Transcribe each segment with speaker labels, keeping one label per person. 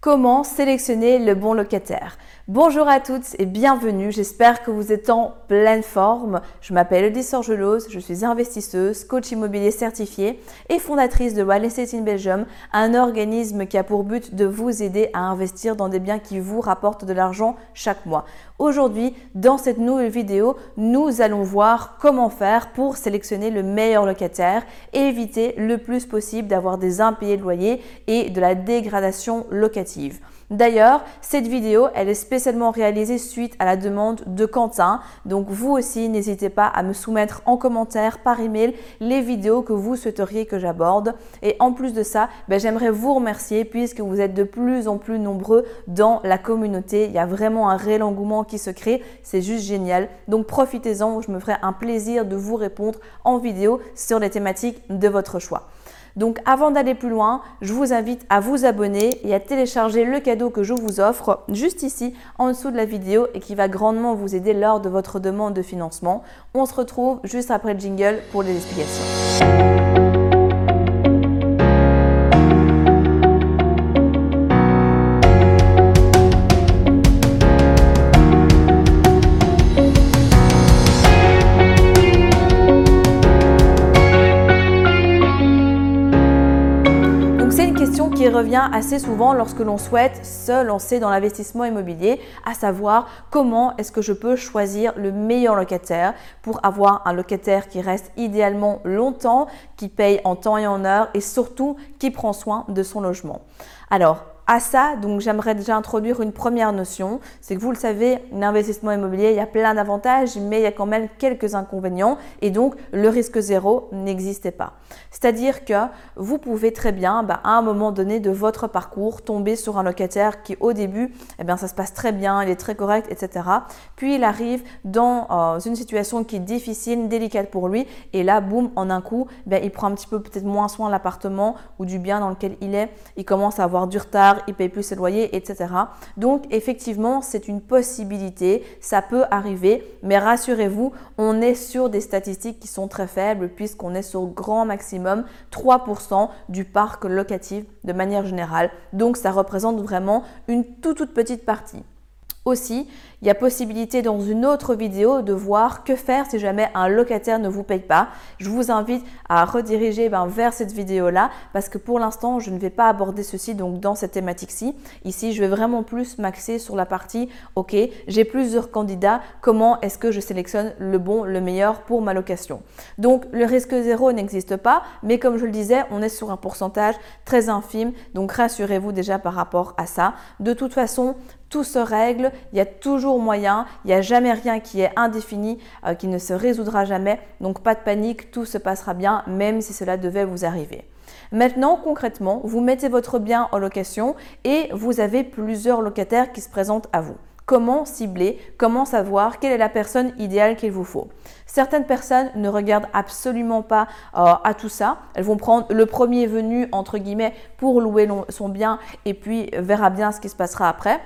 Speaker 1: Comment sélectionner le bon locataire Bonjour à toutes et bienvenue, j'espère que vous êtes en pleine forme. Je m'appelle Edith Sorgelose, je suis investisseuse, coach immobilier certifié et fondatrice de Real Estate in Belgium, un organisme qui a pour but de vous aider à investir dans des biens qui vous rapportent de l'argent chaque mois. Aujourd'hui, dans cette nouvelle vidéo, nous allons voir comment faire pour sélectionner le meilleur locataire et éviter le plus possible d'avoir des impayés de loyer et de la dégradation locative. D'ailleurs, cette vidéo, elle est réalisée suite à la demande de Quentin. Donc vous aussi, n'hésitez pas à me soumettre en commentaire par email les vidéos que vous souhaiteriez que j'aborde. Et en plus de ça, ben, j'aimerais vous remercier puisque vous êtes de plus en plus nombreux dans la communauté. Il y a vraiment un réel engouement qui se crée. C'est juste génial. Donc profitez-en. Je me ferai un plaisir de vous répondre en vidéo sur les thématiques de votre choix. Donc avant d'aller plus loin, je vous invite à vous abonner et à télécharger le cadeau que je vous offre juste ici en dessous de la vidéo et qui va grandement vous aider lors de votre demande de financement. On se retrouve juste après le jingle pour les explications. Revient assez souvent lorsque l'on souhaite se lancer dans l'investissement immobilier, à savoir comment est-ce que je peux choisir le meilleur locataire pour avoir un locataire qui reste idéalement longtemps, qui paye en temps et en heure et surtout qui prend soin de son logement. Alors, à ça, donc j'aimerais déjà introduire une première notion, c'est que vous le savez, l'investissement immobilier, il y a plein d'avantages, mais il y a quand même quelques inconvénients et donc le risque zéro n'existait pas. C'est-à-dire que vous pouvez très bien, bah, à un moment donné de votre parcours, tomber sur un locataire qui au début, eh bien ça se passe très bien, il est très correct, etc. Puis il arrive dans euh, une situation qui est difficile, délicate pour lui, et là, boum, en un coup, ben, il prend un petit peu peut-être moins soin de l'appartement ou du bien dans lequel il est, il commence à avoir du retard, il paye plus ses loyers, etc. Donc effectivement, c'est une possibilité, ça peut arriver, mais rassurez-vous, on est sur des statistiques qui sont très faibles puisqu'on est sur grand maximum 3% du parc locatif de manière générale. Donc ça représente vraiment une toute toute petite partie. Aussi, il y a possibilité dans une autre vidéo de voir que faire si jamais un locataire ne vous paye pas. Je vous invite à rediriger ben, vers cette vidéo-là parce que pour l'instant, je ne vais pas aborder ceci donc dans cette thématique-ci. Ici, je vais vraiment plus m'axer sur la partie, ok, j'ai plusieurs candidats, comment est-ce que je sélectionne le bon, le meilleur pour ma location? Donc, le risque zéro n'existe pas, mais comme je le disais, on est sur un pourcentage très infime, donc rassurez-vous déjà par rapport à ça. De toute façon, tout se règle, il y a toujours moyen, il n'y a jamais rien qui est indéfini, euh, qui ne se résoudra jamais, donc pas de panique, tout se passera bien, même si cela devait vous arriver. Maintenant, concrètement, vous mettez votre bien en location et vous avez plusieurs locataires qui se présentent à vous. Comment cibler Comment savoir quelle est la personne idéale qu'il vous faut? Certaines personnes ne regardent absolument pas euh, à tout ça. Elles vont prendre le premier venu, entre guillemets, pour louer son bien et puis verra bien ce qui se passera après.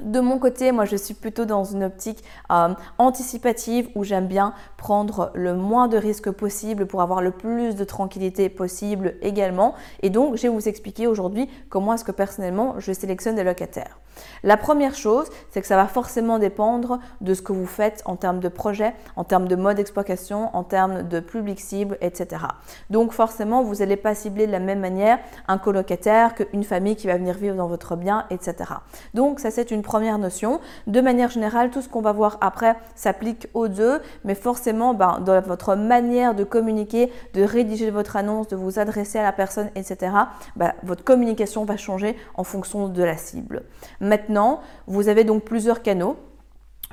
Speaker 1: De mon côté, moi je suis plutôt dans une optique euh, anticipative où j'aime bien prendre le moins de risques possible pour avoir le plus de tranquillité possible également. Et donc, je vais vous expliquer aujourd'hui comment est-ce que personnellement je sélectionne des locataires. La première chose, c'est que ça va forcément dépendre de ce que vous faites en termes de projet, en termes de mode d'exploitation, en termes de public cible, etc. Donc forcément, vous n'allez pas cibler de la même manière un colocataire qu'une famille qui va venir vivre dans votre bien, etc. Donc ça, c'est une première notion. De manière générale, tout ce qu'on va voir après s'applique aux deux, mais forcément, ben, dans votre manière de communiquer, de rédiger votre annonce, de vous adresser à la personne, etc., ben, votre communication va changer en fonction de la cible. Maintenant, vous avez donc plusieurs canaux.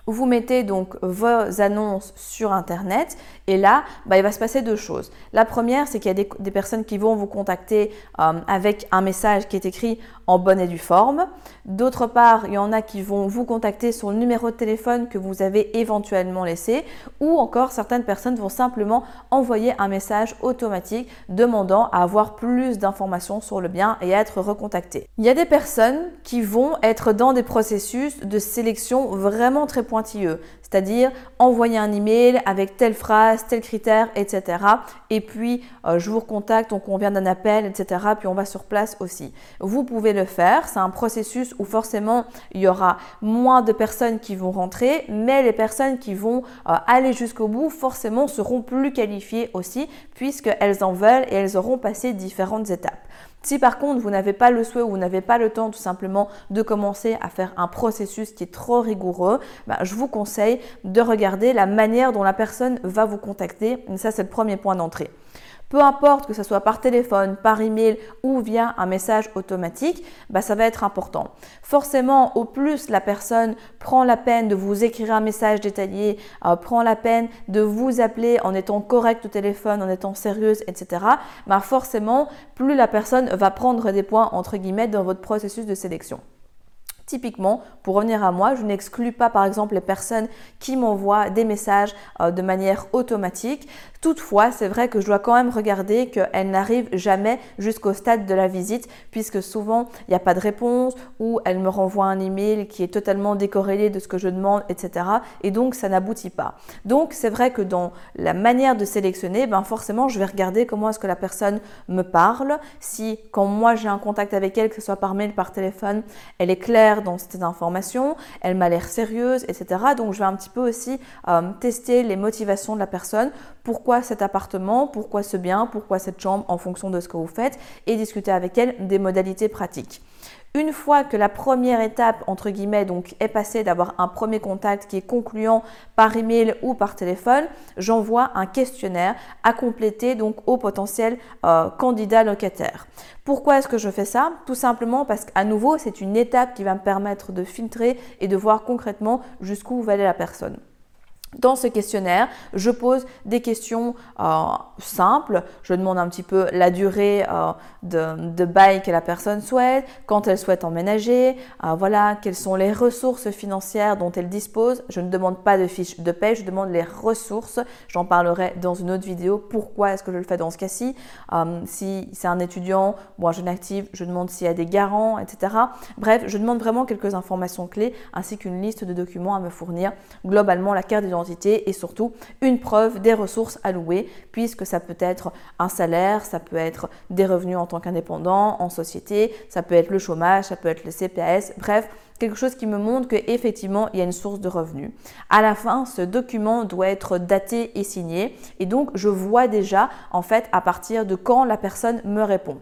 Speaker 1: Vous mettez donc vos annonces sur Internet et là, bah, il va se passer deux choses. La première, c'est qu'il y a des, personnes qui vont vous contacter euh, avec un message qui est écrit en bonne et due forme. D'autre part, il y en a qui vont vous contacter sur le numéro de téléphone que vous avez éventuellement laissé ou encore certaines personnes vont simplement envoyer un message automatique demandant à avoir plus d'informations sur le bien et à être recontactées. Il y a des personnes qui vont être dans des processus de sélection vraiment très c'est-à-dire envoyer un email avec telle phrase, tel critère, etc. Et puis, euh, je vous recontacte, on convient d'un appel, etc. Puis on va sur place aussi. Vous pouvez pouvez le faire. C'est un processus où forcément il y aura moins de personnes qui vont rentrer, mais les personnes qui vont euh, aller jusqu'au bout forcément seront plus qualifiées aussi puisqu'elles en veulent et elles auront passé différentes étapes. Si par contre vous n'avez pas le souhait ou vous n'avez pas le temps tout simplement de commencer à faire un processus qui est trop rigoureux, bah, je vous conseille de regarder la manière dont la personne va vous contacter. ça c'est le premier point d'entrée. Peu importe que ce soit par téléphone, par email ou via un message automatique, bah, ça va être important. Forcément, au plus la personne prend la peine de vous écrire un message détaillé, euh, prend la peine de vous appeler en étant correct au téléphone, en étant sérieuse, etc., bah, forcément, plus la personne va prendre des points entre guillemets dans votre processus de sélection. Typiquement, pour revenir à moi, je n'exclus pas par exemple les personnes qui m'envoient des messages euh, de manière automatique. Toutefois, c'est vrai que je dois quand même regarder qu'elles n'arrivent jamais jusqu'au stade de la visite, puisque souvent il n'y a pas de réponse ou elles me renvoient un email qui est totalement décorrélé de ce que je demande, etc. Et donc ça n'aboutit pas. Donc c'est vrai que dans la manière de sélectionner, ben forcément je vais regarder comment est-ce que la personne me parle. Si quand moi j'ai un contact avec elle, que ce soit par mail, par téléphone, elle est claire dans ces informations, elle m'a l'air sérieuse, etc. Donc je vais un petit peu aussi euh, tester les motivations de la personne pourquoi cet appartement, pourquoi ce bien, pourquoi cette chambre en fonction de ce que vous faites et discuter avec elle des modalités pratiques. Une fois que la première étape, entre guillemets, donc est passée d'avoir un premier contact qui est concluant par email ou par téléphone, j'envoie un questionnaire à compléter donc au potentiel euh, candidat locataire. Pourquoi est-ce que je fais ça? Tout simplement parce qu'à nouveau, c'est une étape qui va me permettre de filtrer et de voir concrètement jusqu'où va aller la personne. Dans ce questionnaire, je pose des questions euh, simples. Je demande un petit peu la durée euh, de, bail que la personne souhaite, quand elle souhaite emménager, euh, voilà, quelles sont les ressources financières dont elle dispose. Je ne demande pas de fiche de paie, je demande les ressources. J'en parlerai dans une autre vidéo. Pourquoi est-ce que je le fais dans ce cas-ci? Si c'est un étudiant ou un jeune actif, je demande s'il y a des garants, etc. Bref, je demande vraiment quelques informations clés ainsi qu'une liste de documents à me fournir. Globalement, la carte d'identité et surtout une preuve des ressources allouées puisque ça peut être un salaire, ça peut être des revenus en tant qu'indépendant, en société, ça peut être le chômage, ça peut être le CPS, bref, quelque chose qui me montre qu'effectivement il y a une source de revenus. À la fin, ce document doit être daté et signé et donc je vois déjà en fait à partir de quand la personne me répond.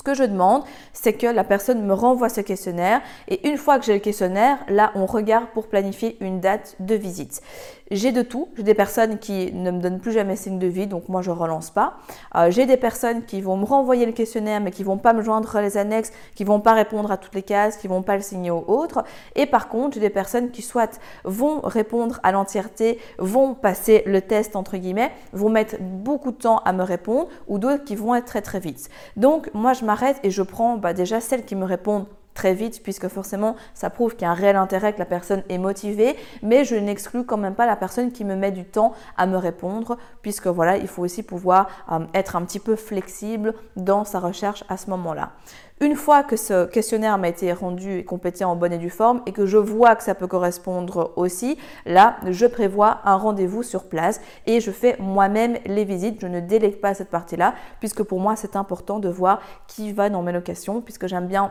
Speaker 1: Ce que je demande, c'est que la personne me renvoie ce questionnaire et une fois que j'ai le questionnaire, là, on regarde pour planifier une date de visite. J'ai de tout. J'ai des personnes qui ne me donnent plus jamais signe de vie, donc moi je relance pas. Euh, j'ai des personnes qui vont me renvoyer le questionnaire, mais qui vont pas me joindre les annexes, qui vont pas répondre à toutes les cases, qui vont pas le signer aux autres. Et par contre, j'ai des personnes qui soit vont répondre à l'entièreté, vont passer le test entre guillemets, vont mettre beaucoup de temps à me répondre, ou d'autres qui vont être très très vite. Donc moi je m'arrête et je prends bah, déjà celles qui me répondent très vite puisque forcément ça prouve qu'il y a un réel intérêt que la personne est motivée mais je n'exclus quand même pas la personne qui me met du temps à me répondre puisque voilà il faut aussi pouvoir euh, être un petit peu flexible dans sa recherche à ce moment-là. Une fois que ce questionnaire m'a été rendu et complété en bonne et due forme et que je vois que ça peut correspondre aussi, là, je prévois un rendez-vous sur place et je fais moi-même les visites. Je ne délègue pas cette partie-là puisque pour moi, c'est important de voir qui va dans mes locations puisque j'aime bien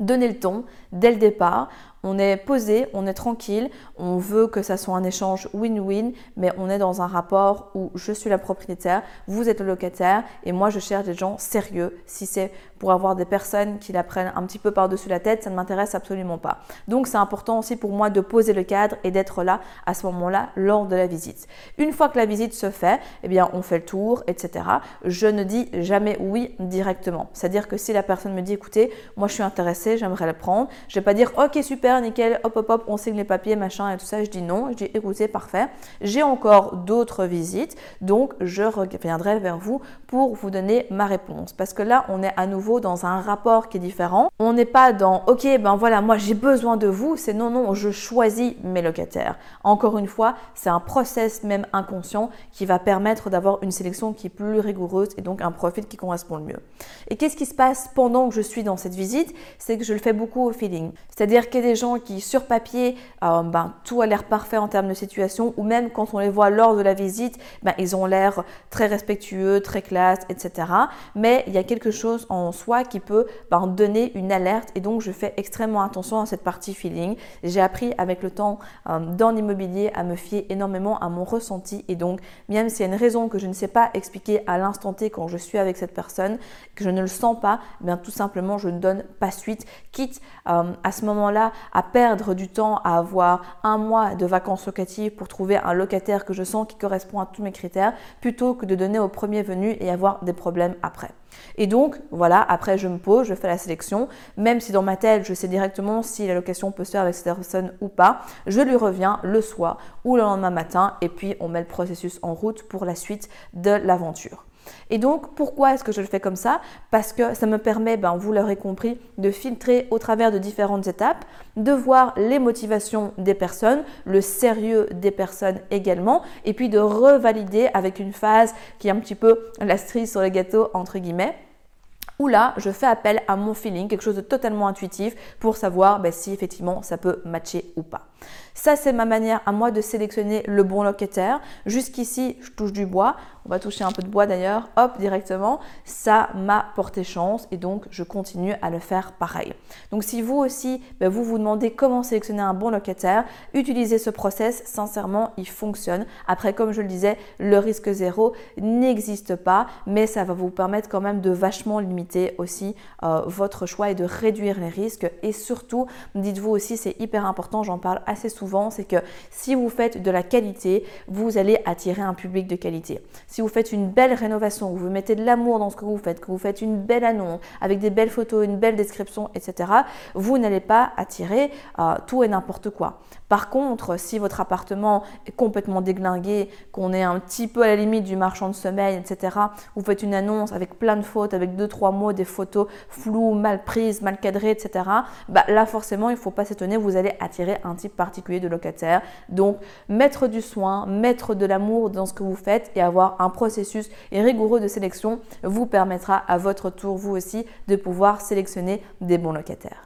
Speaker 1: donner le ton dès le départ on est posé, on est tranquille, on veut que ça soit un échange win-win, mais on est dans un rapport où je suis la propriétaire, vous êtes le locataire et moi je cherche des gens sérieux. Si c'est pour avoir des personnes qui la prennent un petit peu par-dessus la tête, ça ne m'intéresse absolument pas. Donc c'est important aussi pour moi de poser le cadre et d'être là à ce moment-là lors de la visite. Une fois que la visite se fait, eh bien on fait le tour, etc. Je ne dis jamais oui directement. C'est-à-dire que si la personne me dit écoutez, moi je suis intéressée, j'aimerais la prendre, je vais pas dire ok super nickel, hop, hop, hop, on signe les papiers, machin et tout ça. Je dis non. Je dis écoutez, parfait. J'ai encore d'autres visites, donc je reviendrai vers vous pour vous donner ma réponse. Parce que là, on est à nouveau dans un rapport qui est différent. On n'est pas dans ok, ben voilà, moi j'ai besoin de vous. C'est non, non, je choisis mes locataires. Encore une fois, c'est un process même inconscient qui va permettre d'avoir une sélection qui est plus rigoureuse et donc un profil qui correspond le mieux. Et qu'est-ce qui se passe pendant que je suis dans cette visite? C'est que je le fais beaucoup au feeling. C'est-à-dire qu'il y a des gens qui, sur papier, euh, ben, tout a l'air parfait en termes de situation, ou même quand on les voit lors de la visite, ben, ils ont l'air très respectueux, très classe, etc. Mais il y a quelque chose en soi qui peut ben, donner une alerte et donc je fais extrêmement attention à cette partie feeling. J'ai appris avec le temps euh, dans l'immobilier à me fier énormément à mon ressenti et donc même s'il y a une raison que je ne sais pas expliquer à l'instant T quand je suis avec cette personne, que je ne le sens pas, bien tout simplement je ne donne pas suite, quitte euh, à ce moment-là à perdre du temps à avoir un mois de vacances locatives pour trouver un locataire que je sens qui correspond à tous mes critères, plutôt que de donner au premier venu et avoir des problèmes après. Et donc, voilà, après je me pose, je fais la sélection, même si dans ma tête je sais directement si la location peut se faire avec cette personne ou pas, je lui reviens le soir ou le lendemain matin et puis on met le processus en route pour la suite de l'aventure. Et donc, pourquoi est-ce que je le fais comme ça? Parce que ça me permet, ben, vous l'aurez compris, de filtrer au travers de différentes étapes, de voir les motivations des personnes, le sérieux des personnes également, et puis de revalider avec une phase qui est un petit peu la cerise sur le gâteau, entre guillemets où là, je fais appel à mon feeling, quelque chose de totalement intuitif pour savoir ben, si effectivement ça peut matcher ou pas. Ça, c'est ma manière à moi de sélectionner le bon locataire. Jusqu'ici, je touche du bois. On va toucher un peu de bois d'ailleurs. Hop, directement. Ça m'a porté chance et donc je continue à le faire pareil. Donc si vous aussi, ben, vous vous demandez comment sélectionner un bon locataire, utilisez ce process. Sincèrement, il fonctionne. Après, comme je le disais, le risque zéro n'existe pas, mais ça va vous permettre quand même de vachement limiter aussi euh, votre choix et de réduire les risques. Et surtout, dites-vous aussi, c'est hyper important, j'en parle assez souvent, c'est que si vous faites de la qualité, vous allez attirer un public de qualité. Si vous faites une belle rénovation, vous mettez de l'amour dans ce que vous faites, que vous faites une belle annonce avec des belles photos, une belle description, etc., vous n'allez pas attirer euh, tout et n'importe quoi. Par contre, si votre appartement est complètement déglingué, qu'on est un petit peu à la limite du marchand de sommeil, etc., vous faites une annonce avec plein de fautes, avec deux, trois mots, des photos floues, mal prises, mal cadrées, etc., bah, là forcément, il ne faut pas s'étonner, vous allez attirer un type particulier de locataire. Donc, mettre du soin, mettre de l'amour dans ce que vous faites et avoir un processus rigoureux de sélection vous permettra à votre tour, vous aussi, de pouvoir sélectionner des bons locataires.